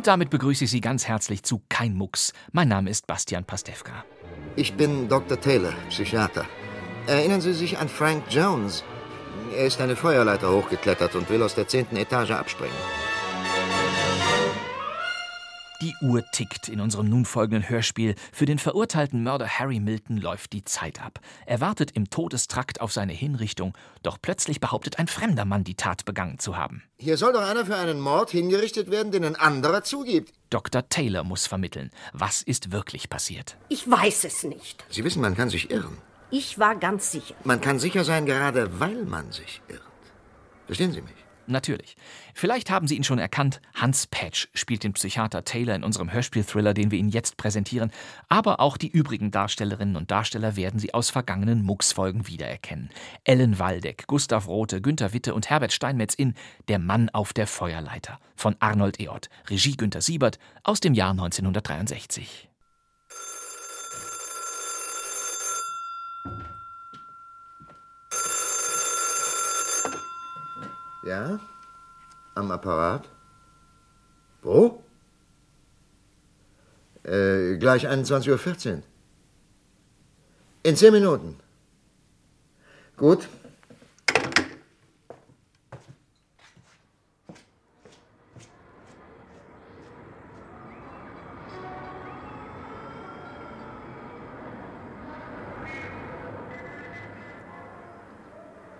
Und damit begrüße ich Sie ganz herzlich zu Kein Mucks. Mein Name ist Bastian Pastewka. Ich bin Dr. Taylor, Psychiater. Erinnern Sie sich an Frank Jones? Er ist eine Feuerleiter hochgeklettert und will aus der zehnten Etage abspringen. Die Uhr tickt in unserem nun folgenden Hörspiel. Für den verurteilten Mörder Harry Milton läuft die Zeit ab. Er wartet im Todestrakt auf seine Hinrichtung, doch plötzlich behauptet ein fremder Mann, die Tat begangen zu haben. Hier soll doch einer für einen Mord hingerichtet werden, den ein anderer zugibt. Dr. Taylor muss vermitteln. Was ist wirklich passiert? Ich weiß es nicht. Sie wissen, man kann sich irren. Ich war ganz sicher. Man kann sicher sein, gerade weil man sich irrt. Verstehen Sie mich? Natürlich. Vielleicht haben Sie ihn schon erkannt. Hans Patch spielt den Psychiater Taylor in unserem Hörspiel-Thriller, den wir Ihnen jetzt präsentieren. Aber auch die übrigen Darstellerinnen und Darsteller werden Sie aus vergangenen Mux-Folgen wiedererkennen. Ellen Waldeck, Gustav Rote, Günter Witte und Herbert Steinmetz in Der Mann auf der Feuerleiter von Arnold Eott. Regie Günter Siebert aus dem Jahr 1963. Ja? Am Apparat? Wo? Äh, gleich 21.14 Uhr. In zehn Minuten. Gut.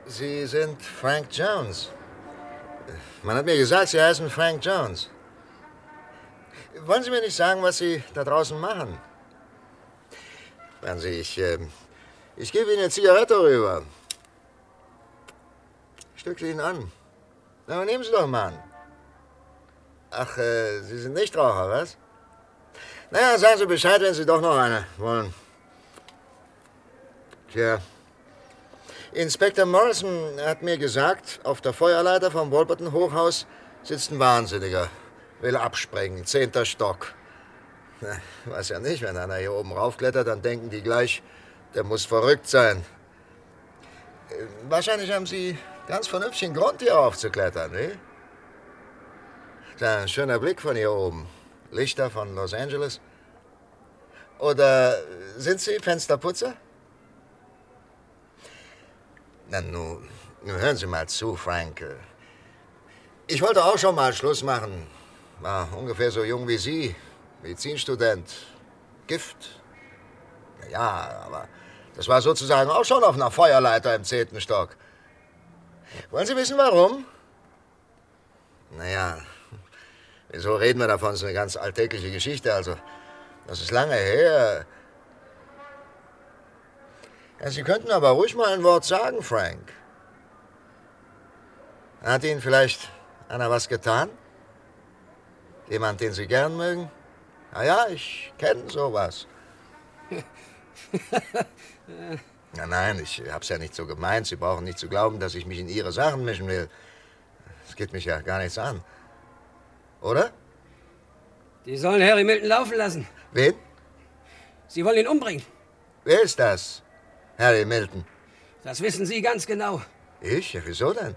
Sie sind Frank Jones. Man hat mir gesagt, Sie heißen Frank Jones. Wollen Sie mir nicht sagen, was Sie da draußen machen? Hören Sie, ich, äh, ich gebe Ihnen eine Zigarette rüber. Stückle ihn an. Na, nehmen Sie doch mal an. Ach, äh, Sie sind nicht Raucher, was? Naja, sagen Sie Bescheid, wenn Sie doch noch eine wollen. Tja. Inspektor Morrison hat mir gesagt, auf der Feuerleiter vom Wolperton Hochhaus sitzt ein Wahnsinniger. Will abspringen, zehnter Stock. Weiß ja nicht, wenn einer hier oben raufklettert, dann denken die gleich, der muss verrückt sein. Wahrscheinlich haben Sie ganz vernünftigen Grund, hier aufzuklettern, ne? Tja, ein schöner Blick von hier oben. Lichter von Los Angeles. Oder sind Sie Fensterputzer? Na, nun, hören Sie mal zu, Frank. Ich wollte auch schon mal Schluss machen. War ungefähr so jung wie Sie. Medizinstudent. Gift. Na ja, aber das war sozusagen auch schon auf einer Feuerleiter im zehnten Stock. Wollen Sie wissen, warum? Naja, wieso reden wir davon? Das ist eine ganz alltägliche Geschichte. Also, das ist lange her. Ja, Sie könnten aber ruhig mal ein Wort sagen, Frank. Hat Ihnen vielleicht einer was getan? Jemand, den Sie gern mögen? Na ja, ich kenne sowas. Na nein, ich hab's ja nicht so gemeint. Sie brauchen nicht zu glauben, dass ich mich in Ihre Sachen mischen will. Das geht mich ja gar nichts an. Oder? Die sollen Harry Milton laufen lassen. Wen? Sie wollen ihn umbringen. Wer ist das? Harry Milton. Das wissen Sie ganz genau. Ich? Ja, wieso denn?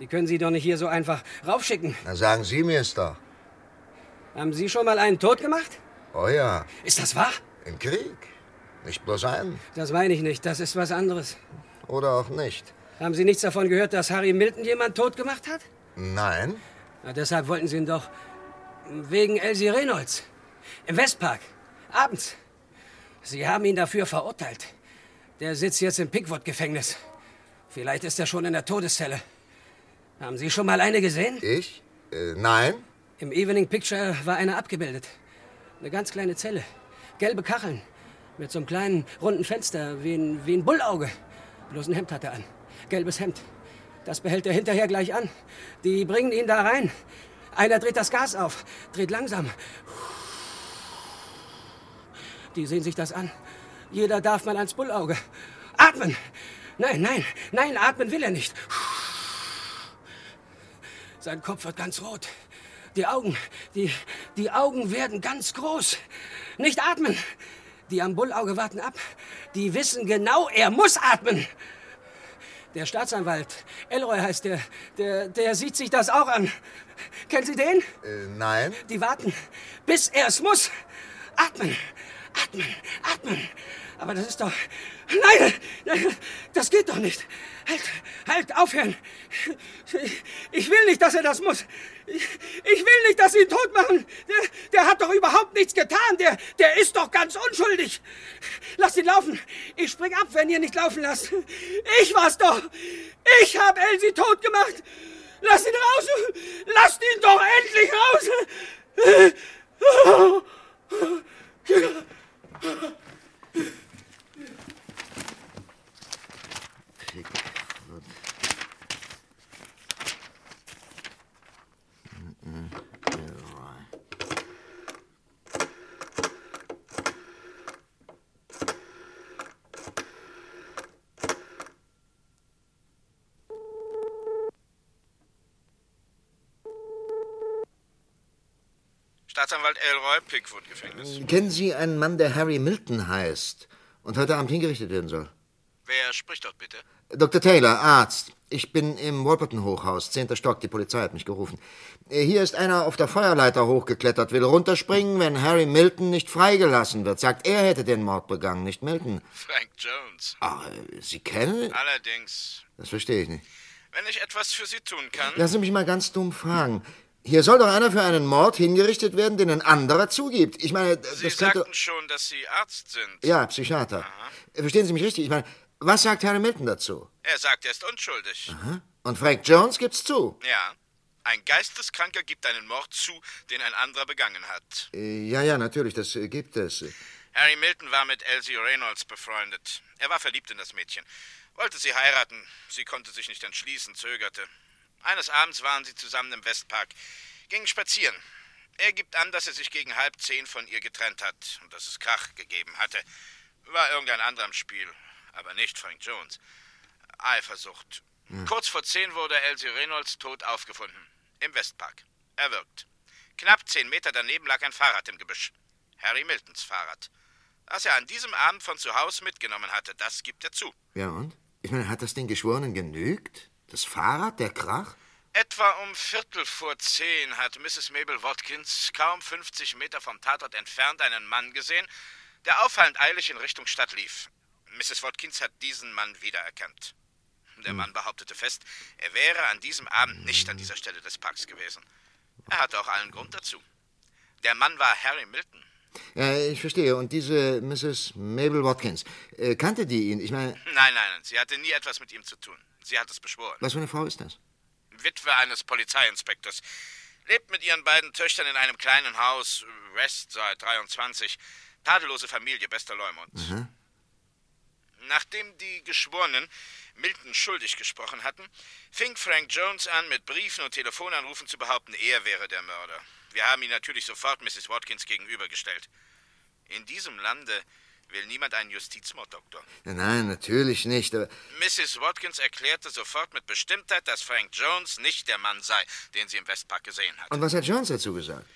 Die können Sie doch nicht hier so einfach raufschicken. Na, sagen Sie mir es doch. Haben Sie schon mal einen tot gemacht? Oh ja, Ist das wahr? im Krieg. Nicht bloß einen. Das meine ich nicht. Das ist was anderes. Oder auch nicht. Haben Sie nichts davon gehört, dass Harry Milton jemand tot gemacht hat? Nein? Na, deshalb wollten Sie ihn doch. Wegen Elsie Reynolds. Im Westpark. Abends. Sie haben ihn dafür verurteilt. Der sitzt jetzt im Pickwood-Gefängnis. Vielleicht ist er schon in der Todeszelle. Haben Sie schon mal eine gesehen? Ich? Äh, nein? Im Evening Picture war einer abgebildet. Eine ganz kleine Zelle. Gelbe Kacheln. Mit so einem kleinen, runden Fenster, wie ein, wie ein Bullauge. Bloß ein Hemd hat er an. Gelbes Hemd. Das behält er hinterher gleich an. Die bringen ihn da rein. Einer dreht das Gas auf. Dreht langsam. Die sehen sich das an. Jeder darf mal ans Bullauge. Atmen! Nein, nein, nein, atmen will er nicht. Sein Kopf wird ganz rot. Die Augen, die, die Augen werden ganz groß. Nicht atmen. Die am Bullauge warten ab. Die wissen genau, er muss atmen. Der Staatsanwalt, Elroy heißt der, der, der sieht sich das auch an. Kennen Sie den? Äh, nein. Die warten, bis er es muss. Atmen, atmen, atmen. Aber das ist doch... Nein, das geht doch nicht. Halt, halt, aufhören. Ich will nicht, dass er das muss. Ich will nicht, dass sie ihn tot machen. Der, der hat doch überhaupt nichts getan. Der, der ist doch ganz unschuldig. Lasst ihn laufen. Ich spring ab, wenn ihr nicht laufen lasst. Ich war's doch. Ich hab Elsie tot gemacht. Lasst ihn raus. Lasst ihn doch endlich raus. えっ? Staatsanwalt Elroy, Pickwood-Gefängnis. Kennen Sie einen Mann, der Harry Milton heißt und heute Abend hingerichtet werden soll? Wer spricht dort bitte? Dr. Taylor, Arzt. Ich bin im Wolperton-Hochhaus, zehnter Stock. Die Polizei hat mich gerufen. Äh, Hier ist einer auf der Feuerleiter hochgeklettert, will runterspringen, wenn Harry Milton nicht freigelassen wird. Sagt, er hätte den Mord begangen, nicht Milton. Frank Jones. Ach, äh, Sie kennen? Allerdings, Das verstehe ich nicht. wenn ich etwas für Sie tun kann. Lassen Sie mich mal ganz dumm fragen. Hier soll doch einer für einen Mord hingerichtet werden, den ein anderer zugibt. Ich meine, das Sie könnte... sagten schon, dass Sie Arzt sind. Ja, Psychiater. Verstehen Sie mich richtig? Ich meine, was sagt Harry Milton dazu? Er sagt, er ist unschuldig. Und Frank Jones gibt's zu. Ja. Ein Geisteskranker gibt einen Mord zu, den ein anderer begangen hat. Äh, Ja, ja, natürlich, das äh, gibt es. Harry Milton war mit Elsie Reynolds befreundet. Er war verliebt in das Mädchen. Wollte sie heiraten. Sie konnte sich nicht entschließen, zögerte. Eines Abends waren sie zusammen im Westpark, gingen spazieren. Er gibt an, dass er sich gegen halb zehn von ihr getrennt hat und dass es Krach gegeben hatte. War irgendein anderer im Spiel, aber nicht Frank Jones. Eifersucht. Kurz vor zehn wurde Elsie Reynolds tot aufgefunden. Im Westpark. Erwürgt. Knapp zehn Meter daneben lag ein Fahrrad im Gebüsch. Harry Miltons Fahrrad. Das er an diesem Abend von zu Hause mitgenommen hatte, das gibt er zu. Ja, und? Ich meine, hat das den Geschworenen genügt? Das Fahrrad, der Krach? Etwa um Viertel vor zehn hat Mrs. Mabel Watkins kaum 50 Meter vom Tatort entfernt einen Mann gesehen, der auffallend eilig in Richtung Stadt lief. Mrs. Watkins hat diesen Mann wiedererkannt. Der Mann behauptete fest, er wäre an diesem Abend nicht an dieser Stelle des Parks gewesen. Er hatte auch allen Grund dazu. Der Mann war Harry Milton. Ja, ich verstehe. Und diese Mrs. Mabel Watkins, äh, kannte die ihn? Ich meine, Nein, nein, sie hatte nie etwas mit ihm zu tun. Sie hat es beschworen. was für eine Frau ist das? Witwe eines Polizeiinspektors. Lebt mit ihren beiden Töchtern in einem kleinen Haus. West seit 23. Tadellose Familie, bester Leumund. Nachdem die Geschworenen Milton schuldig gesprochen hatten, fing Frank Jones an, mit Briefen und Telefonanrufen zu behaupten, er wäre der Mörder. Wir haben ihn natürlich sofort Mrs. Watkins gegenübergestellt. In diesem Lande will niemand einen Justizmord, Doktor. Nein, natürlich nicht. Mrs. Watkins erklärte sofort mit Bestimmtheit, dass Frank Jones nicht der Mann sei, den sie im Westpark gesehen hat. und was hat Jones dazu gesagt?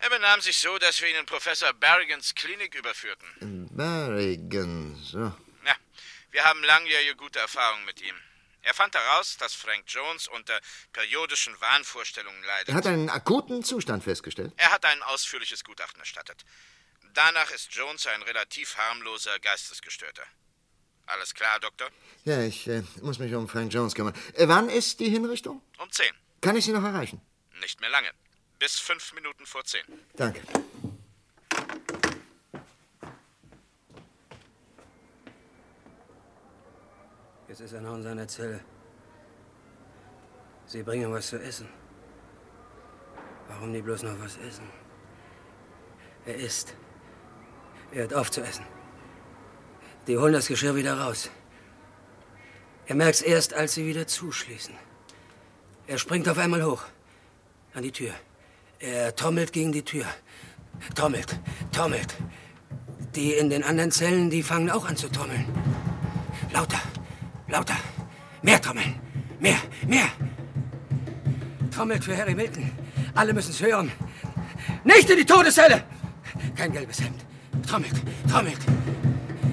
Er benahm sich so, dass wir ihn in Professor Barrigans Klinik überführten. Berrigan, so. Ja, wir haben langjährige gute Erfahrungen mit ihm. Er fand heraus, dass Frank Jones unter periodischen Wahnvorstellungen leidet. Er hat einen akuten Zustand festgestellt. Er hat ein ausführliches Gutachten erstattet. Danach ist Jones ein relativ harmloser Geistesgestörter. Alles klar, Doktor? Ja, ich äh, muss mich um Frank Jones kümmern. Äh, wann ist die Hinrichtung? Um zehn. Kann ich Sie noch erreichen? Nicht mehr lange. Bis fünf Minuten vor zehn. Danke. Jetzt ist er noch in seiner Zelle. Sie bringen was zu essen. Warum nie bloß noch was essen? Er isst. Er hört auf zu essen. Die holen das Geschirr wieder raus. Er merkt's erst, als sie wieder zuschließen. Er springt auf einmal hoch. An die Tür. Er trommelt gegen die Tür. Trommelt, trommelt. Die in den anderen Zellen, die fangen auch an zu trommeln. Lauter, lauter. Mehr trommeln. Mehr, mehr. Trommelt für Harry Milton. Alle müssen es hören. Nicht in die Todeszelle! Kein gelbes Hemd. Trommelt, trommelt.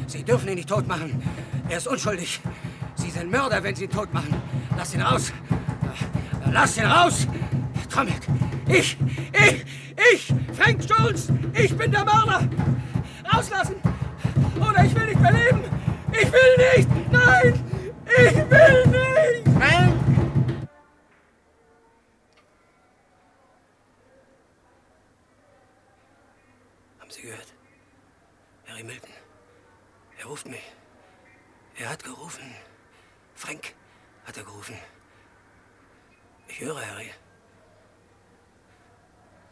Sie dürfen ihn nicht tot machen. Er ist unschuldig. Sie sind Mörder, wenn Sie ihn tot machen. Lass ihn raus. Lass ihn raus. Trommelt. Ich, ich, ich, Frank Jones, ich bin der Mörder. Rauslassen. Oder ich will nicht mehr leben. Ich will nicht. Nein, ich will nicht.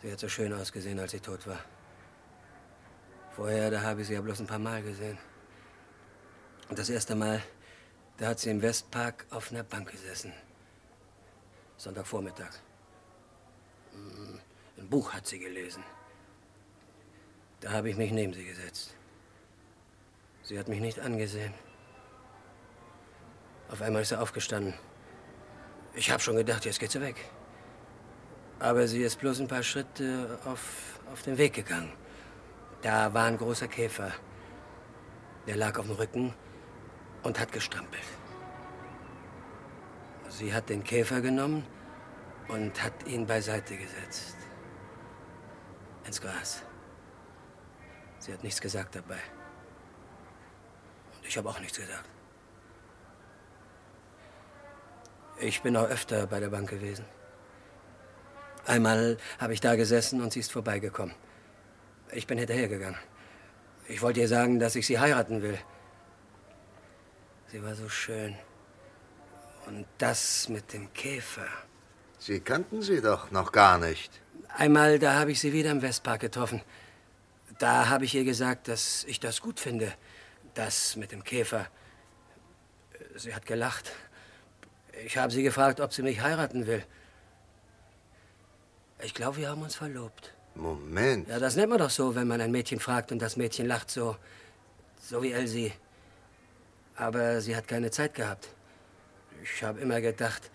Sie hat so schön ausgesehen, als sie tot war. Vorher, da habe ich sie ja bloß ein paar Mal gesehen. Und das erste Mal, da hat sie im Westpark auf einer Bank gesessen. Sonntagvormittag. Mm, Ein Buch hat sie gelesen. Da habe ich mich neben sie gesetzt. Sie hat mich nicht angesehen. Auf einmal ist sie aufgestanden. Ich habe schon gedacht, jetzt geht sie weg. Aber sie ist bloß ein paar Schritte auf, auf den Weg gegangen. Da war ein großer Käfer. Der lag auf dem Rücken und hat gestrampelt. Sie hat den Käfer genommen und hat ihn beiseite gesetzt. Ins Gras. Sie hat nichts gesagt dabei. Und ich habe auch nichts gesagt. Ich bin auch öfter bei der Bank gewesen. Einmal habe ich da gesessen und sie ist vorbeigekommen. Ich bin hinterhergegangen. Ich wollte ihr sagen, dass ich sie heiraten will. Sie war so schön. Und das mit dem Käfer. Sie kannten sie doch noch gar nicht. Einmal, da habe ich sie wieder im Westpark getroffen. Da habe ich ihr gesagt, dass ich das gut finde. Das mit dem Käfer. Sie hat gelacht. Ich habe sie gefragt, ob sie mich heiraten will. Ich glaube, wir haben uns verlobt. Moment. Ja, das nennt man doch so, wenn man ein Mädchen fragt und das Mädchen lacht so. So wie Elsie. Aber sie hat keine Zeit gehabt. Ich habe immer gedacht,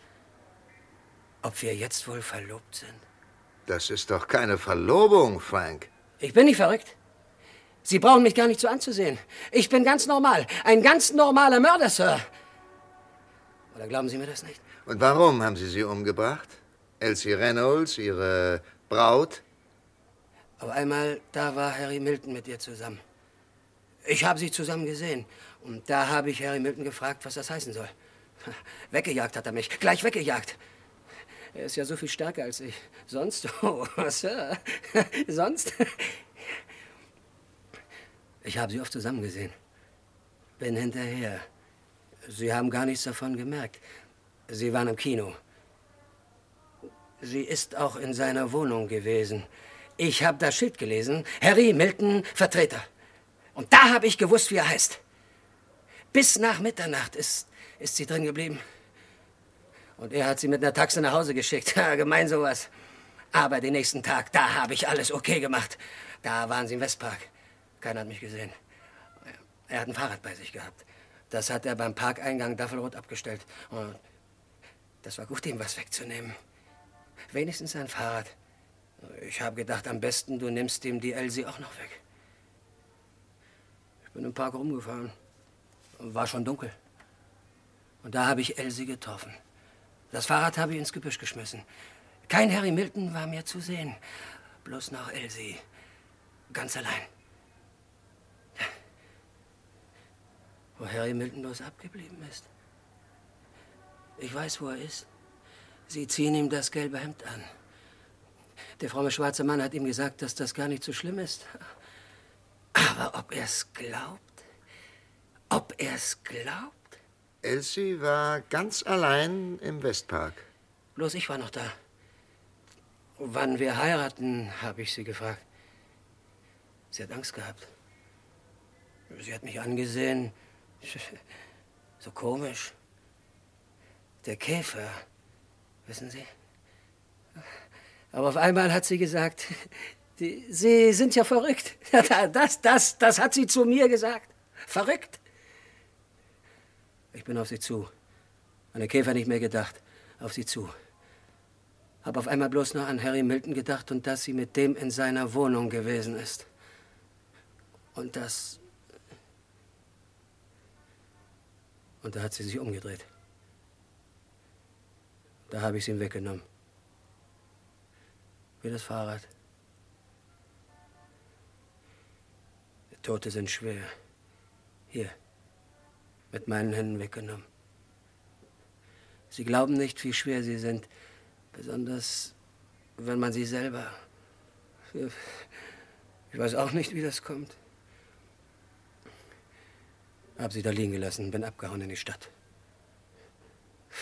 ob wir jetzt wohl verlobt sind. Das ist doch keine Verlobung, Frank. Ich bin nicht verrückt. Sie brauchen mich gar nicht so anzusehen. Ich bin ganz normal. Ein ganz normaler Mörder, Sir. Oder glauben Sie mir das nicht? Und warum haben Sie sie umgebracht? Elsie Reynolds, Ihre Braut? Auf einmal, da war Harry Milton mit ihr zusammen. Ich habe sie zusammen gesehen. Und da habe ich Harry Milton gefragt, was das heißen soll. Weggejagt hat er mich. Gleich weggejagt. Er ist ja so viel stärker als ich. Sonst? Oh, Sir. Sonst? Ich habe sie oft zusammen gesehen. Bin hinterher. Sie haben gar nichts davon gemerkt. Sie waren im Kino. Sie ist auch in seiner Wohnung gewesen. Ich habe das Schild gelesen. Harry Milton, Vertreter. Und da habe ich gewusst, wie er heißt. Bis nach Mitternacht ist, ist sie drin geblieben. Und er hat sie mit einer Taxe nach Hause geschickt. Ja, gemein sowas. Aber den nächsten Tag, da habe ich alles okay gemacht. Da waren sie im Westpark. Keiner hat mich gesehen. Er hat ein Fahrrad bei sich gehabt. Das hat er beim Parkeingang Daffelrot abgestellt. Und das war gut, ihm was wegzunehmen. Wenigstens ein Fahrrad. Ich habe gedacht, am besten, du nimmst ihm die Elsie auch noch weg. Ich bin im Park rumgefahren. War schon dunkel. Und da habe ich Elsie getroffen. Das Fahrrad habe ich ins Gebüsch geschmissen. Kein Harry Milton war mehr zu sehen. Bloß noch Elsie. Ganz allein. Wo Harry Milton bloß abgeblieben ist. Ich weiß, wo er ist. Sie ziehen ihm das gelbe Hemd an. Der fromme schwarze Mann hat ihm gesagt, dass das gar nicht so schlimm ist. Aber ob er es glaubt? Ob er es glaubt? Elsie war ganz allein im Westpark. Bloß ich war noch da. Wann wir heiraten, habe ich sie gefragt. Sie hat Angst gehabt. Sie hat mich angesehen. So komisch. Der Käfer, wissen Sie? Aber auf einmal hat sie gesagt, Die, Sie sind ja verrückt. Das, das, das hat sie zu mir gesagt. Verrückt. Ich bin auf sie zu. An den Käfer nicht mehr gedacht. Auf sie zu. Hab auf einmal bloß noch an Harry Milton gedacht und dass sie mit dem in seiner Wohnung gewesen ist. Und das. Und da hat sie sich umgedreht. Da habe ich sie ihm weggenommen. Wie das Fahrrad. Tote sind schwer. Hier. Mit meinen Händen weggenommen. Sie glauben nicht, wie schwer sie sind. Besonders, wenn man sie selber. Ich weiß auch nicht, wie das kommt. Hab sie da liegen gelassen, bin abgehauen in die Stadt.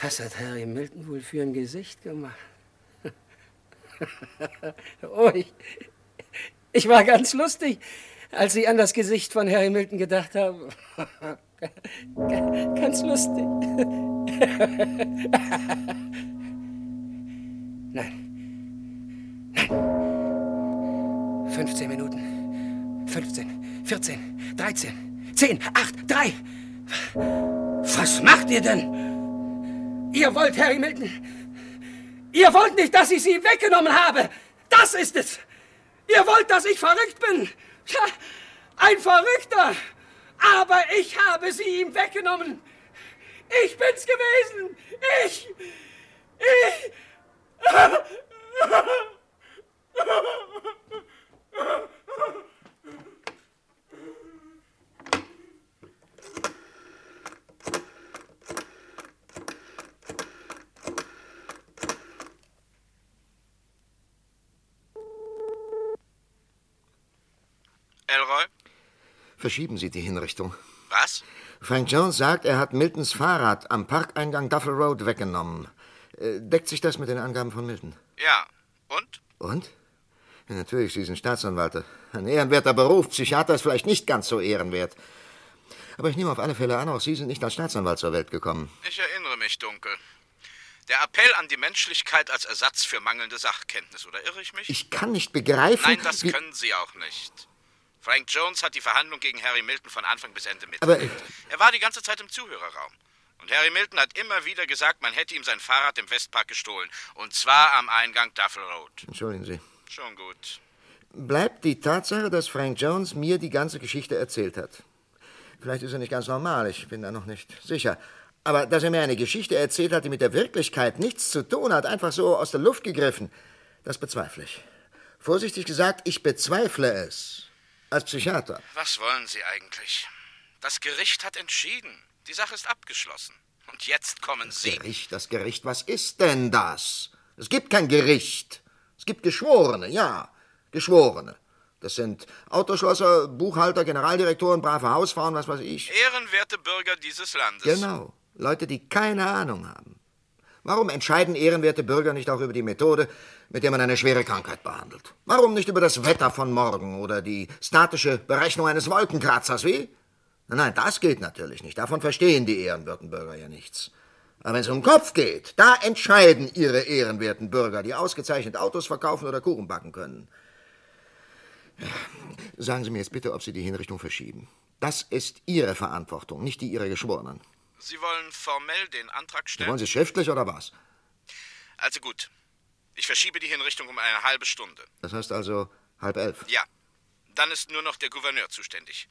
Was hat Harry Milton wohl für ein Gesicht gemacht? oh, ich, ich war ganz lustig, als ich an das Gesicht von Harry Milton gedacht habe. ganz lustig. Nein. Nein. 15 Minuten. 15, 14, 13, 10, 8, 3. Was macht ihr denn? Ihr wollt Harry Milton. Ihr wollt nicht, dass ich sie weggenommen habe. Das ist es. Ihr wollt, dass ich verrückt bin. Ja, ein Verrückter. Aber ich habe sie ihm weggenommen. Ich bin's gewesen. Ich. Ich. Elroy? Verschieben Sie die Hinrichtung. Was? Frank Jones sagt, er hat Miltons Fahrrad am Parkeingang Duffel Road weggenommen. Äh, deckt sich das mit den Angaben von Milton? Ja. Und? Und? Ja, natürlich, Sie sind Staatsanwalt. Ein ehrenwerter Beruf. Psychiater ist vielleicht nicht ganz so ehrenwert. Aber ich nehme auf alle Fälle an, auch Sie sind nicht als Staatsanwalt zur Welt gekommen. Ich erinnere mich dunkel. Der Appell an die Menschlichkeit als Ersatz für mangelnde Sachkenntnis, oder irre ich mich? Ich kann nicht begreifen. Nein, das können Sie auch nicht. Frank Jones hat die Verhandlung gegen Harry Milton von Anfang bis Ende Aber- mitgemacht. Er war die ganze Zeit im Zuhörerraum. Und Harry Milton hat immer wieder gesagt, man hätte ihm sein Fahrrad im Westpark gestohlen. Und zwar am Eingang Duffel Road. Entschuldigen Sie. Schon gut. Bleibt die Tatsache, dass Frank Jones mir die ganze Geschichte erzählt hat. Vielleicht ist er nicht ganz normal, ich bin da noch nicht sicher. Aber dass er mir eine Geschichte erzählt hat, die mit der Wirklichkeit nichts zu tun hat, einfach so aus der Luft gegriffen, das bezweifle ich. Vorsichtig gesagt, ich bezweifle es. Als Psychiater. Was wollen Sie eigentlich? Das Gericht hat entschieden. Die Sache ist abgeschlossen. Und jetzt kommen Sie. Gericht, das Gericht, was ist denn das? Es gibt kein Gericht. Es gibt Geschworene, ja. Geschworene. Das sind Autoschlosser, Buchhalter, Generaldirektoren, brave Hausfrauen, was weiß ich. Ehrenwerte Bürger dieses Landes. Genau. Leute, die keine Ahnung haben. Warum entscheiden ehrenwerte Bürger nicht auch über die Methode, mit der man eine schwere Krankheit behandelt? Warum nicht über das Wetter von morgen oder die statische Berechnung eines Wolkenkratzers, wie? Nein, nein, das geht natürlich nicht. Davon verstehen die ehrenwerten Bürger ja nichts. Aber wenn es um den Kopf geht, da entscheiden ihre ehrenwerten Bürger, die ausgezeichnet Autos verkaufen oder Kuchen backen können. Sagen Sie mir jetzt bitte, ob Sie die Hinrichtung verschieben. Das ist Ihre Verantwortung, nicht die Ihrer Geschworenen. Sie wollen formell den Antrag stellen? Wollen Sie schriftlich oder was? Also gut. Ich verschiebe die Hinrichtung um eine halbe Stunde. Das heißt also halb elf. Ja. Dann ist nur noch der Gouverneur zuständig.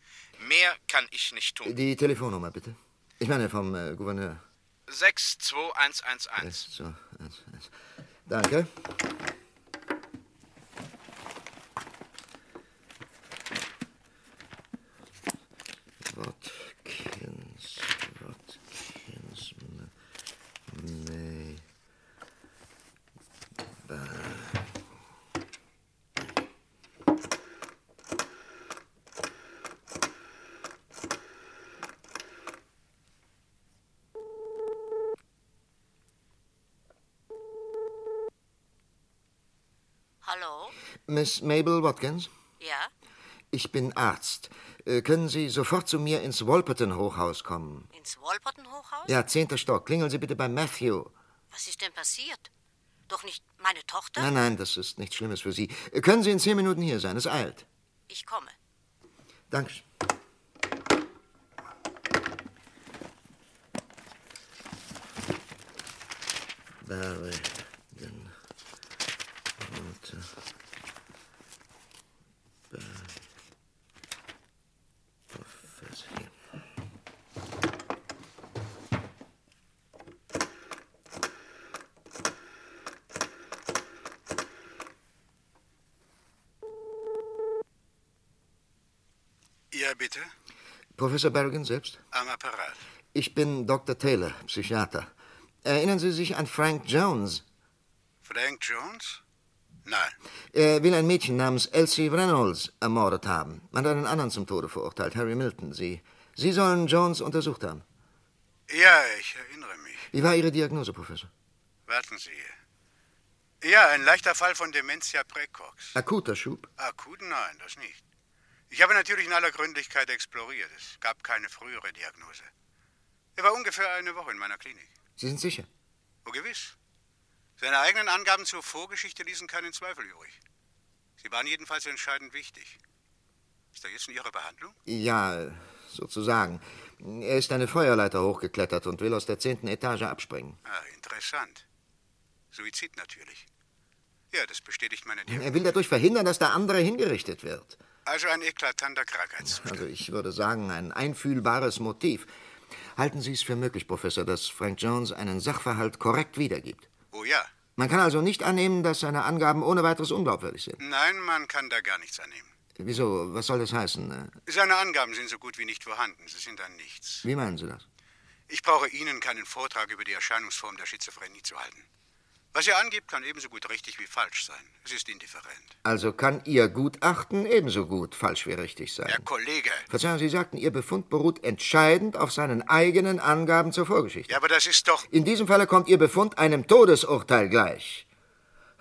Mehr kann ich nicht tun. Die Telefonnummer bitte. Ich meine vom äh, Gouverneur. 62111. So, eins, eins. Danke. Watkins, Watkins, May. Hallo? Miss Mabel Watkins? Ja? Ich bin Arzt. Äh, können Sie sofort zu mir ins Wolperton-Hochhaus kommen? Ins Wolperton-Hochhaus? Ja, zehnter Stock. Klingeln Sie bitte bei Matthew. Was ist denn passiert? Doch nicht Meine Tochter? Nein, nein, das ist nichts Schlimmes für Sie. Können Sie in zehn Minuten hier sein? Es eilt. Ich komme. Danke. Barry. Rote. Professor. Ja, bitte? Professor Berrigan selbst? Am Apparat. Ich bin Dr. Taylor, Psychiater. Erinnern Sie sich an Frank Jones? Frank Jones? Nein. Er will ein Mädchen namens Elsie Reynolds ermordet haben. Man hat einen anderen zum Tode verurteilt, Harry Milton. Sie, Sie sollen Jones untersucht haben. Ja, ich erinnere mich. Wie war Ihre Diagnose, Professor? Warten Sie. Ja, ein leichter Fall von Dementia praecox. Akuter Schub? Akut? Nein, das nicht. Ich habe natürlich in aller Gründlichkeit exploriert. Es gab keine frühere Diagnose. Er war ungefähr eine Woche in meiner Klinik. Sie sind sicher? Oh, gewiss. Seine eigenen Angaben zur Vorgeschichte ließen keinen Zweifel übrig. Sie waren jedenfalls entscheidend wichtig. Ist er jetzt in Ihrer Behandlung? Ja, sozusagen. Er ist eine Feuerleiter hochgeklettert und will aus der zehnten Etage abspringen. Ah, interessant. Suizid natürlich. Ja, das bestätigt meine Diagnose. Er will dadurch verhindern, dass der andere hingerichtet wird. Also ein eklatanter Krankheitszustand. Also ich würde sagen, ein einfühlbares Motiv. Halten Sie es für möglich, Professor, dass Frank Jones einen Sachverhalt korrekt wiedergibt? Oh ja. Man kann also nicht annehmen, dass seine Angaben ohne weiteres unglaubwürdig sind. Nein, man kann da gar nichts annehmen. Wieso? Was soll das heißen? Seine Angaben sind so gut wie nicht vorhanden. Sie sind ein Nichts. Wie meinen Sie das? Ich brauche Ihnen keinen Vortrag über die Erscheinungsform der Schizophrenie zu halten. Was er angibt, kann ebenso gut richtig wie falsch sein. Es ist indifferent. Also kann Ihr Gutachten ebenso gut falsch wie richtig sein. Herr Kollege. Verzeihung, Sie sagten, Ihr Befund beruht entscheidend auf seinen eigenen Angaben zur Vorgeschichte. Ja, aber das ist doch. In diesem Falle kommt Ihr Befund einem Todesurteil gleich.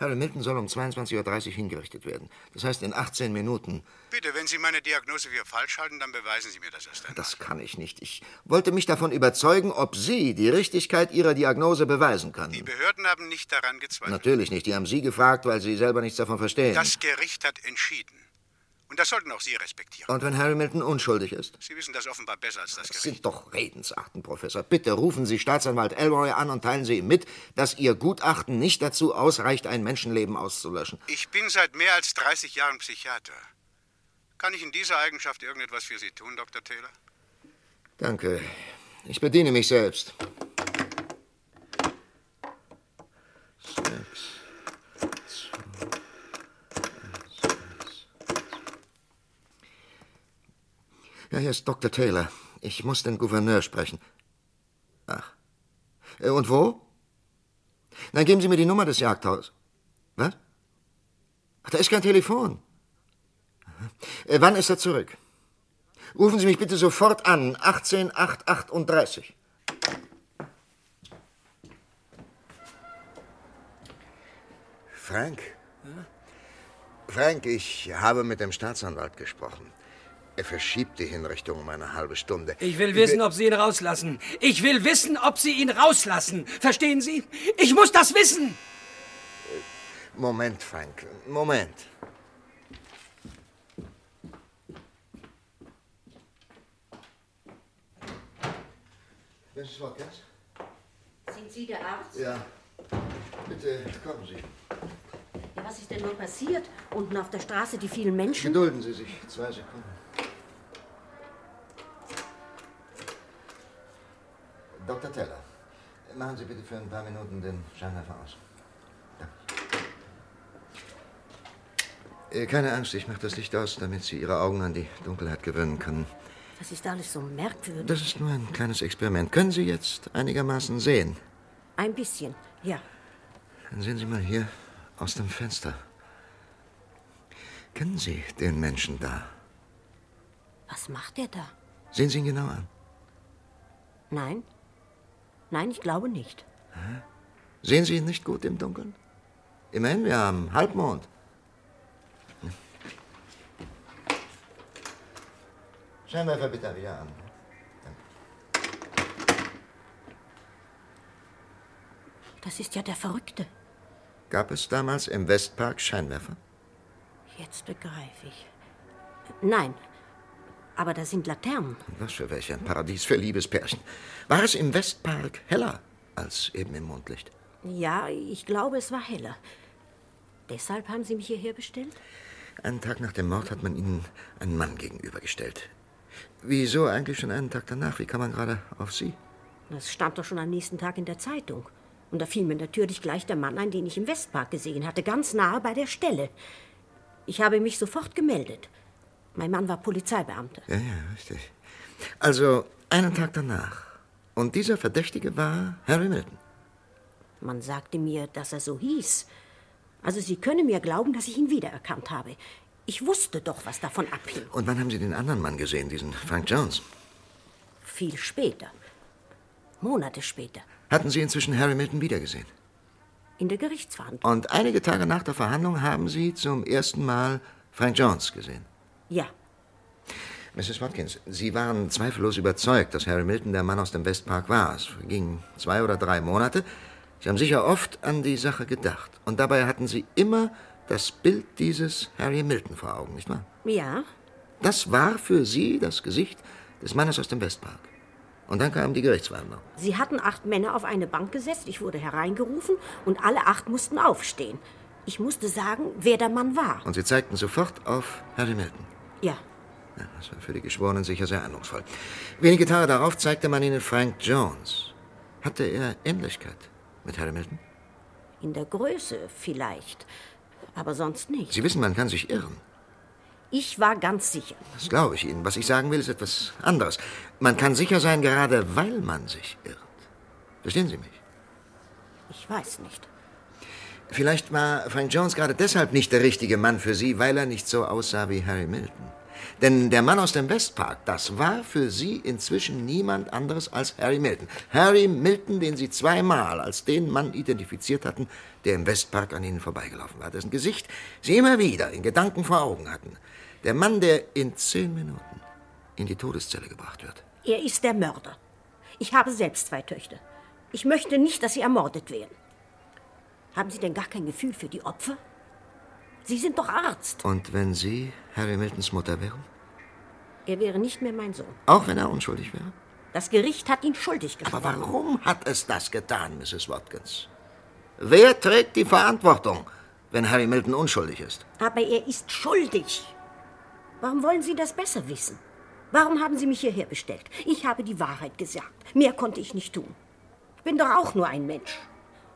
Harry Milton soll um 22.30 Uhr hingerichtet werden. Das heißt in 18 Minuten. Bitte, wenn Sie meine Diagnose für falsch halten, dann beweisen Sie mir das erst einmal. Das kann ich nicht. Ich wollte mich davon überzeugen, ob Sie die Richtigkeit Ihrer Diagnose beweisen können. Die Behörden haben nicht daran gezweifelt. Natürlich nicht. Die haben Sie gefragt, weil Sie selber nichts davon verstehen. Das Gericht hat entschieden. Und das sollten auch Sie respektieren. Und wenn Harry Milton unschuldig ist? Sie wissen das offenbar besser als das Das Gericht. sind doch Redensarten, Professor. Bitte rufen Sie Staatsanwalt Elroy an und teilen Sie ihm mit, dass Ihr Gutachten nicht dazu ausreicht, ein Menschenleben auszulöschen. Ich bin seit mehr als 30 Jahren Psychiater. Kann ich in dieser Eigenschaft irgendetwas für Sie tun, Dr. Taylor? Danke. Ich bediene mich selbst. Sechs, zwei, eins, eins. Ja, hier ist Dr. Taylor. Ich muss den Gouverneur sprechen. Ach. Äh, Und wo? Dann geben Sie mir die Nummer des Jagdhauses. Was? Ach, da ist kein Telefon. Äh, wann ist er zurück? Rufen Sie mich bitte sofort an. 18838. Frank? Frank, ich habe mit dem Staatsanwalt gesprochen. Er verschiebt die Hinrichtung um eine halbe Stunde. Ich will wissen, ob Sie ihn rauslassen. Ich will wissen, ob Sie ihn rauslassen. Verstehen Sie? Ich muss das wissen. Moment, Frank. Moment. Mrs. Watkins? Sind Sie der Arzt? Ja. Bitte kommen Sie. Ja, was ist denn nur passiert? Unten auf der Straße die vielen Menschen? Gedulden Sie sich. Zwei Sekunden. Dr. Teller, machen Sie bitte für ein paar Minuten den Scheinwerfer aus. Danke. Äh, Keine Angst, ich mache das Licht aus, damit Sie Ihre Augen an die Dunkelheit gewöhnen können. Das ist alles so merkwürdig. Das ist nur ein kleines Experiment. Können Sie jetzt einigermaßen sehen? Ein bisschen, ja. Dann sehen Sie mal hier aus dem Fenster. Kennen Sie den Menschen da? Was macht er da? Sehen Sie ihn genau an. Nein? Nein, ich glaube nicht. Sehen Sie ihn nicht gut im Dunkeln? Immerhin, wir haben Halbmond. Scheinwerfer bitte wieder an. Das ist ja der Verrückte. Gab es damals im Westpark Scheinwerfer? Jetzt begreife ich. Nein, aber da sind Laternen. Was für welch ein Paradies für Liebespärchen. War es im Westpark heller als eben im Mondlicht? Ja, ich glaube, es war heller. Deshalb haben Sie mich hierher bestellt? Einen Tag nach dem Mord hat man Ihnen einen Mann gegenübergestellt. Wieso eigentlich schon einen Tag danach? Wie kam man gerade auf Sie? Das stand doch schon am nächsten Tag in der Zeitung. Und da fiel mir natürlich gleich der Mann ein, den ich im Westpark gesehen hatte, ganz nahe bei der Stelle. Ich habe mich sofort gemeldet. Mein Mann war Polizeibeamter. Ja, ja, richtig. Also einen Tag danach. Und dieser Verdächtige war Harry Milton. Man sagte mir, dass er so hieß. Also Sie können mir glauben, dass ich ihn wiedererkannt habe. Ich wusste doch, was davon abhing. Und wann haben Sie den anderen Mann gesehen, diesen Frank Jones? Viel später. Monate später. Hatten Sie inzwischen Harry Milton wiedergesehen? In der Gerichtsverhandlung. Und einige Tage nach der Verhandlung haben Sie zum ersten Mal Frank Jones gesehen? Ja. Mrs. Watkins, Sie waren zweifellos überzeugt, dass Harry Milton der Mann aus dem Westpark war. Es vergingen zwei oder drei Monate. Sie haben sicher oft an die Sache gedacht. Und dabei hatten Sie immer das Bild dieses Harry Milton vor Augen, nicht wahr? Ja. Das war für Sie das Gesicht des Mannes aus dem Westpark. Und dann kam die Gerichtsverhandlung. Sie hatten acht Männer auf eine Bank gesetzt, ich wurde hereingerufen und alle acht mussten aufstehen. Ich musste sagen, wer der Mann war. Und Sie zeigten sofort auf Harry Milton. Ja. das war für die Geschworenen sicher sehr eindrucksvoll. Wenige Tage darauf zeigte man Ihnen Frank Jones. Hatte er Ähnlichkeit mit Harry Milton? In der Größe vielleicht, aber sonst nicht. Sie wissen, man kann sich irren. Ich war ganz sicher. Das glaube ich Ihnen. Was ich sagen will, ist etwas anderes. Man kann sicher sein, gerade weil man sich irrt. Verstehen Sie mich? Ich weiß nicht. Vielleicht war Frank Jones gerade deshalb nicht der richtige Mann für Sie, weil er nicht so aussah wie Harry Milton. Denn der Mann aus dem Westpark, das war für Sie inzwischen niemand anderes als Harry Milton. Harry Milton, den Sie zweimal als den Mann identifiziert hatten, der im Westpark an Ihnen vorbeigelaufen war, dessen Gesicht Sie immer wieder in Gedanken vor Augen hatten. Der Mann, der in zehn Minuten in die Todeszelle gebracht wird. Er ist der Mörder. Ich habe selbst zwei Töchter. Ich möchte nicht, dass sie ermordet werden. Haben Sie denn gar kein Gefühl für die Opfer? Sie sind doch Arzt. Und wenn Sie Harry Miltons Mutter wären? Er wäre nicht mehr mein Sohn. Auch wenn er unschuldig wäre? Das Gericht hat ihn schuldig gesprochen. Aber warum hat es das getan, Mrs. Watkins? Wer trägt die Verantwortung, wenn Harry Milton unschuldig ist? Aber er ist schuldig. Warum wollen Sie das besser wissen? Warum haben Sie mich hierher bestellt? Ich habe die Wahrheit gesagt. Mehr konnte ich nicht tun. Ich bin doch auch nur ein Mensch.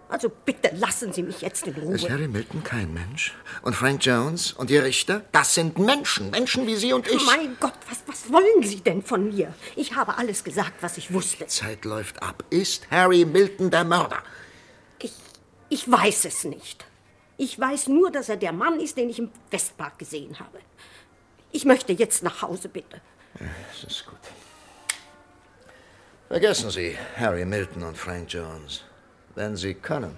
Also bitte lassen Sie mich jetzt in Ruhe. Ist Harry Milton kein Mensch? Und Frank Jones und die Richter? Das sind Menschen. Menschen wie Sie und ich. Mein Gott, was, was wollen Sie denn von mir? Ich habe alles gesagt, was ich wusste. Die Zeit läuft ab. Ist Harry Milton der Mörder? Ich, ich weiß es nicht. Ich weiß nur, dass er der Mann ist, den ich im Westpark gesehen habe. Ich möchte jetzt nach Hause, bitte. Ja, das ist gut. Vergessen Sie Harry Milton und Frank Jones, wenn Sie können.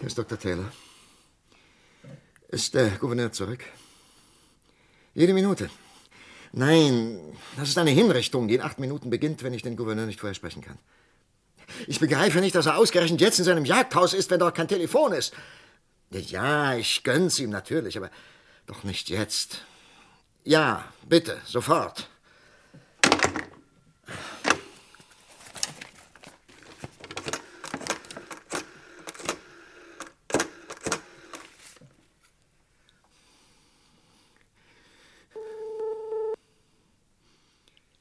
Ist Dr. Taylor. Ist der Gouverneur zurück? Jede Minute. Nein, das ist eine Hinrichtung, die in acht Minuten beginnt, wenn ich den Gouverneur nicht vorher sprechen kann. Ich begreife nicht, dass er ausgerechnet jetzt in seinem Jagdhaus ist, wenn dort kein Telefon ist. Ja, ich gönn's ihm natürlich, aber doch nicht jetzt. Ja, bitte, sofort.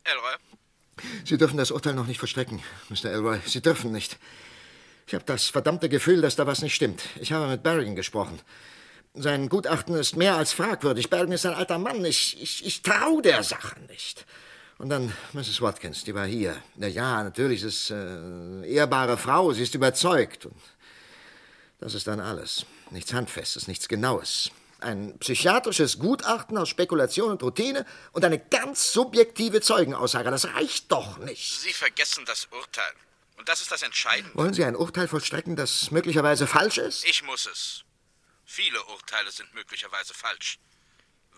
Elroy? Sie dürfen das Urteil noch nicht verstrecken, Mr. Elroy. Sie dürfen nicht. Ich habe das verdammte Gefühl, dass da was nicht stimmt. Ich habe mit Berrigan gesprochen. Sein Gutachten ist mehr als fragwürdig. Berrigan ist ein alter Mann. Ich, ich, ich traue der Sache nicht. Und dann Mrs. Watkins, die war hier. Na ja, natürlich ist es äh, eine ehrbare Frau. Sie ist überzeugt. Und das ist dann alles. Nichts Handfestes, nichts Genaues. Ein psychiatrisches Gutachten aus Spekulation und Routine und eine ganz subjektive Zeugenaussage. Das reicht doch nicht. Sie vergessen das Urteil. Und das ist das Entscheidende. Wollen Sie ein Urteil vollstrecken, das möglicherweise falsch ist? Ich muss es. Viele Urteile sind möglicherweise falsch.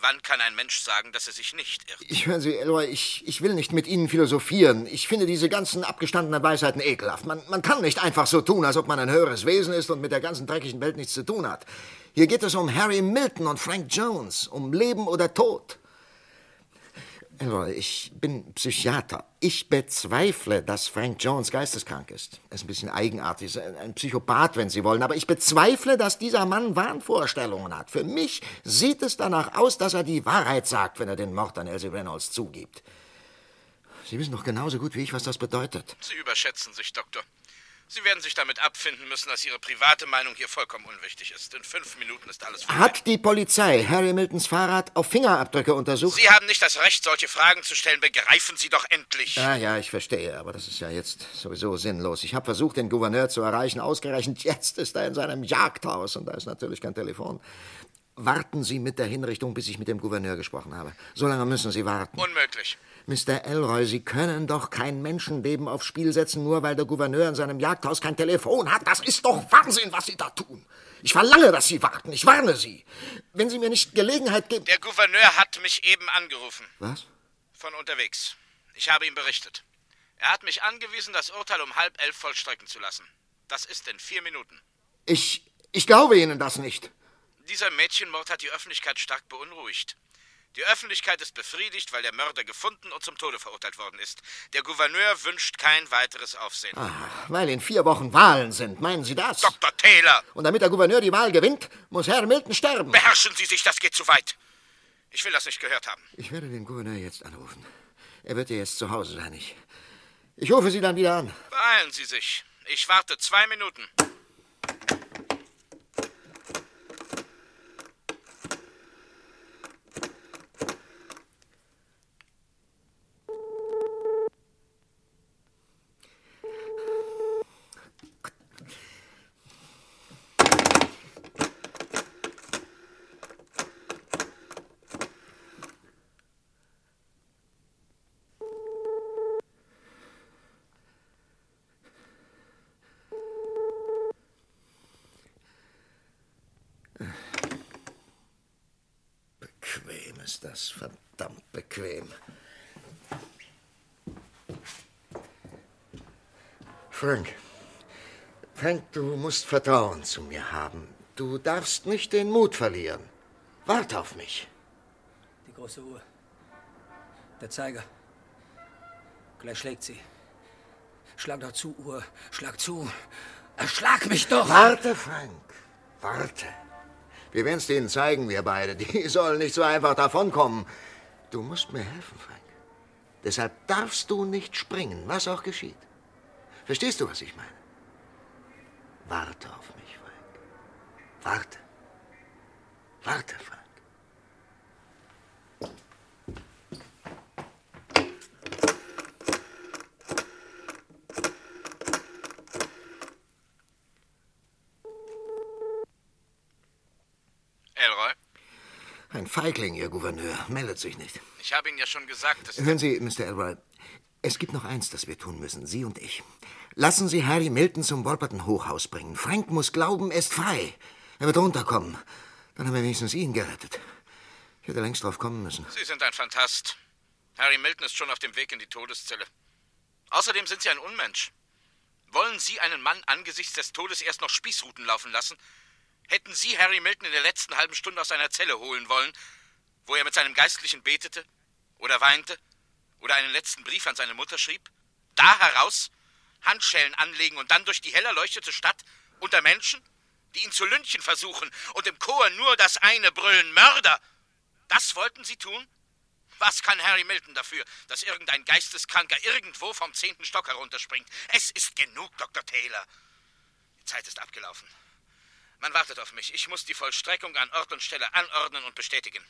Wann kann ein Mensch sagen, dass er sich nicht irrt? Ich höre Sie, Eloy, ich, ich will nicht mit Ihnen philosophieren. Ich finde diese ganzen abgestandenen Weisheiten ekelhaft. Man, man kann nicht einfach so tun, als ob man ein höheres Wesen ist und mit der ganzen dreckigen Welt nichts zu tun hat. Hier geht es um Harry Milton und Frank Jones, um Leben oder Tod. Elroy, ich bin Psychiater. Ich bezweifle, dass Frank Jones geisteskrank ist. Er ist ein bisschen eigenartig, ein Psychopath, wenn Sie wollen. Aber ich bezweifle, dass dieser Mann Wahnvorstellungen hat. Für mich sieht es danach aus, dass er die Wahrheit sagt, wenn er den Mord an Elsie Reynolds zugibt. Sie wissen doch genauso gut wie ich, was das bedeutet. Sie überschätzen sich, Doktor. Sie werden sich damit abfinden müssen, dass Ihre private Meinung hier vollkommen unwichtig ist. In fünf Minuten ist alles vorbei. Hat die Polizei Harry Miltons Fahrrad auf Fingerabdrücke untersucht? Sie haben nicht das Recht, solche Fragen zu stellen. Begreifen Sie doch endlich. Ja, ja, ich verstehe. Aber das ist ja jetzt sowieso sinnlos. Ich habe versucht, den Gouverneur zu erreichen. Ausgerechnet jetzt ist er in seinem Jagdhaus und da ist natürlich kein Telefon. Warten Sie mit der Hinrichtung, bis ich mit dem Gouverneur gesprochen habe. So lange müssen Sie warten. Unmöglich. Mr. Elroy, Sie können doch kein Menschenleben aufs Spiel setzen, nur weil der Gouverneur in seinem Jagdhaus kein Telefon hat. Das ist doch Wahnsinn, was Sie da tun. Ich verlange, dass Sie warten. Ich warne Sie. Wenn Sie mir nicht Gelegenheit geben. Der Gouverneur hat mich eben angerufen. Was? Von unterwegs. Ich habe ihm berichtet. Er hat mich angewiesen, das Urteil um halb elf vollstrecken zu lassen. Das ist in vier Minuten. Ich. Ich glaube Ihnen das nicht. Dieser Mädchenmord hat die Öffentlichkeit stark beunruhigt. Die Öffentlichkeit ist befriedigt, weil der Mörder gefunden und zum Tode verurteilt worden ist. Der Gouverneur wünscht kein weiteres Aufsehen. Ah, weil in vier Wochen Wahlen sind, meinen Sie das? Dr. Taylor! Und damit der Gouverneur die Wahl gewinnt, muss Herr Milton sterben. Beherrschen Sie sich, das geht zu weit. Ich will das nicht gehört haben. Ich werde den Gouverneur jetzt anrufen. Er wird ja jetzt zu Hause sein. Ich, ich rufe Sie dann wieder an. Beeilen Sie sich. Ich warte zwei Minuten. Bequem ist das, verdammt bequem. Frank, Frank, du musst Vertrauen zu mir haben. Du darfst nicht den Mut verlieren. Wart auf mich. Die große Uhr. Der Zeiger. Gleich schlägt sie. Schlag doch zu, Uhr. Schlag zu. Erschlag mich doch! Warte, Frank. Warte. Wir werden es denen zeigen, wir beide. Die sollen nicht so einfach davonkommen. Du musst mir helfen, Frank. Deshalb darfst du nicht springen, was auch geschieht. Verstehst du, was ich meine? Warte auf mich, Frank. Warte. Warte, Frank. Elroy, Ein Feigling, Ihr Gouverneur. Meldet sich nicht. ich habe Ihnen ja schon gesagt, dass... Hören Sie, Mr. Elroy, es gibt noch eins, das wir tun müssen, Sie und ich. Lassen Sie Harry Milton zum Wolperton Hochhaus bringen. Frank muss glauben, er ist frei. Er wird runterkommen. Dann haben wir wenigstens ihn gerettet. Ich hätte längst drauf kommen müssen. Sie sind ein Fantast. Harry Milton ist schon auf dem Weg in die Todeszelle. Außerdem sind Sie ein Unmensch. Wollen Sie einen Mann angesichts des Todes erst noch Spießruten laufen lassen? Hätten Sie Harry Milton in der letzten halben Stunde aus seiner Zelle holen wollen, wo er mit seinem Geistlichen betete oder weinte oder einen letzten Brief an seine Mutter schrieb? Da heraus? Handschellen anlegen und dann durch die hell erleuchtete Stadt unter Menschen, die ihn zu lynchen versuchen und im Chor nur das eine brüllen Mörder? Das wollten Sie tun? Was kann Harry Milton dafür, dass irgendein Geisteskranker irgendwo vom zehnten Stock herunterspringt? Es ist genug, Dr. Taylor. Die Zeit ist abgelaufen. Man wartet auf mich. Ich muss die Vollstreckung an Ort und Stelle anordnen und bestätigen.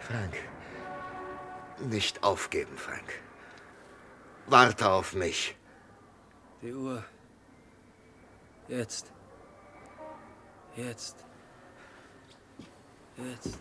Frank, nicht aufgeben, Frank. Warte auf mich. Die Uhr. Jetzt. Jetzt. Jetzt.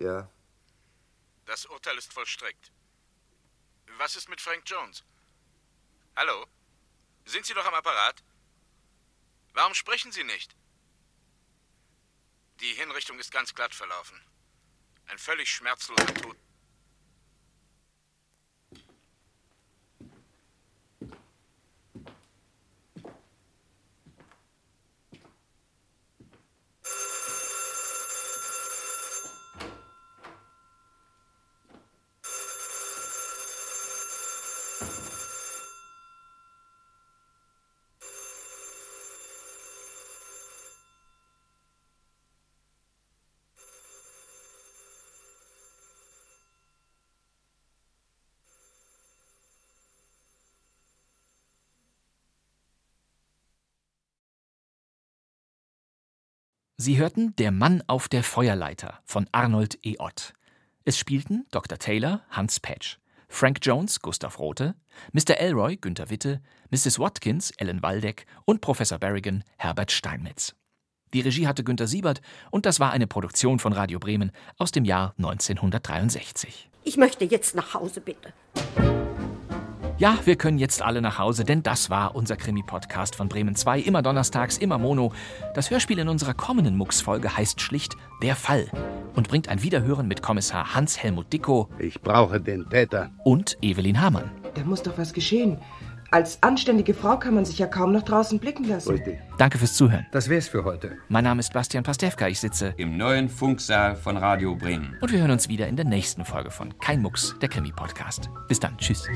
Ja, Das Urteil ist vollstreckt. Was ist mit Frank Jones? Hallo? Sind Sie noch am Apparat? Warum sprechen Sie nicht? Die Hinrichtung ist ganz glatt verlaufen. Ein völlig schmerzloser Tod. Sie hörten Der Mann auf der Feuerleiter von Arnold E. Ott. Es spielten Dr. Taylor Hans Patch, Frank Jones Gustav Rothe, Mr. Elroy Günther Witte, Mrs. Watkins Ellen Waldeck und Professor Berrigan Herbert Steinmetz. Die Regie hatte Günter Siebert und das war eine Produktion von Radio Bremen aus dem Jahr 1963. Ich möchte jetzt nach Hause, bitte. Ja, wir können jetzt alle nach Hause, denn das war unser Krimi-Podcast von Bremen 2. Immer donnerstags, immer Mono. Das Hörspiel in unserer kommenden Mux-Folge heißt schlicht Der Fall und bringt ein Wiederhören mit Kommissar Hans-Helmut Dickow Ich brauche den Täter. und Evelyn Hamann. Da muss doch was geschehen. Als anständige Frau kann man sich ja kaum nach draußen blicken lassen. Richtig. Danke fürs Zuhören. Das wär's für heute. Mein Name ist Bastian Pastewka. Ich sitze Im neuen Funksaal von Radio Bremen. und wir hören uns wieder in der nächsten Folge von Kein Mucks, der Krimi-Podcast. Bis dann. Tschüss.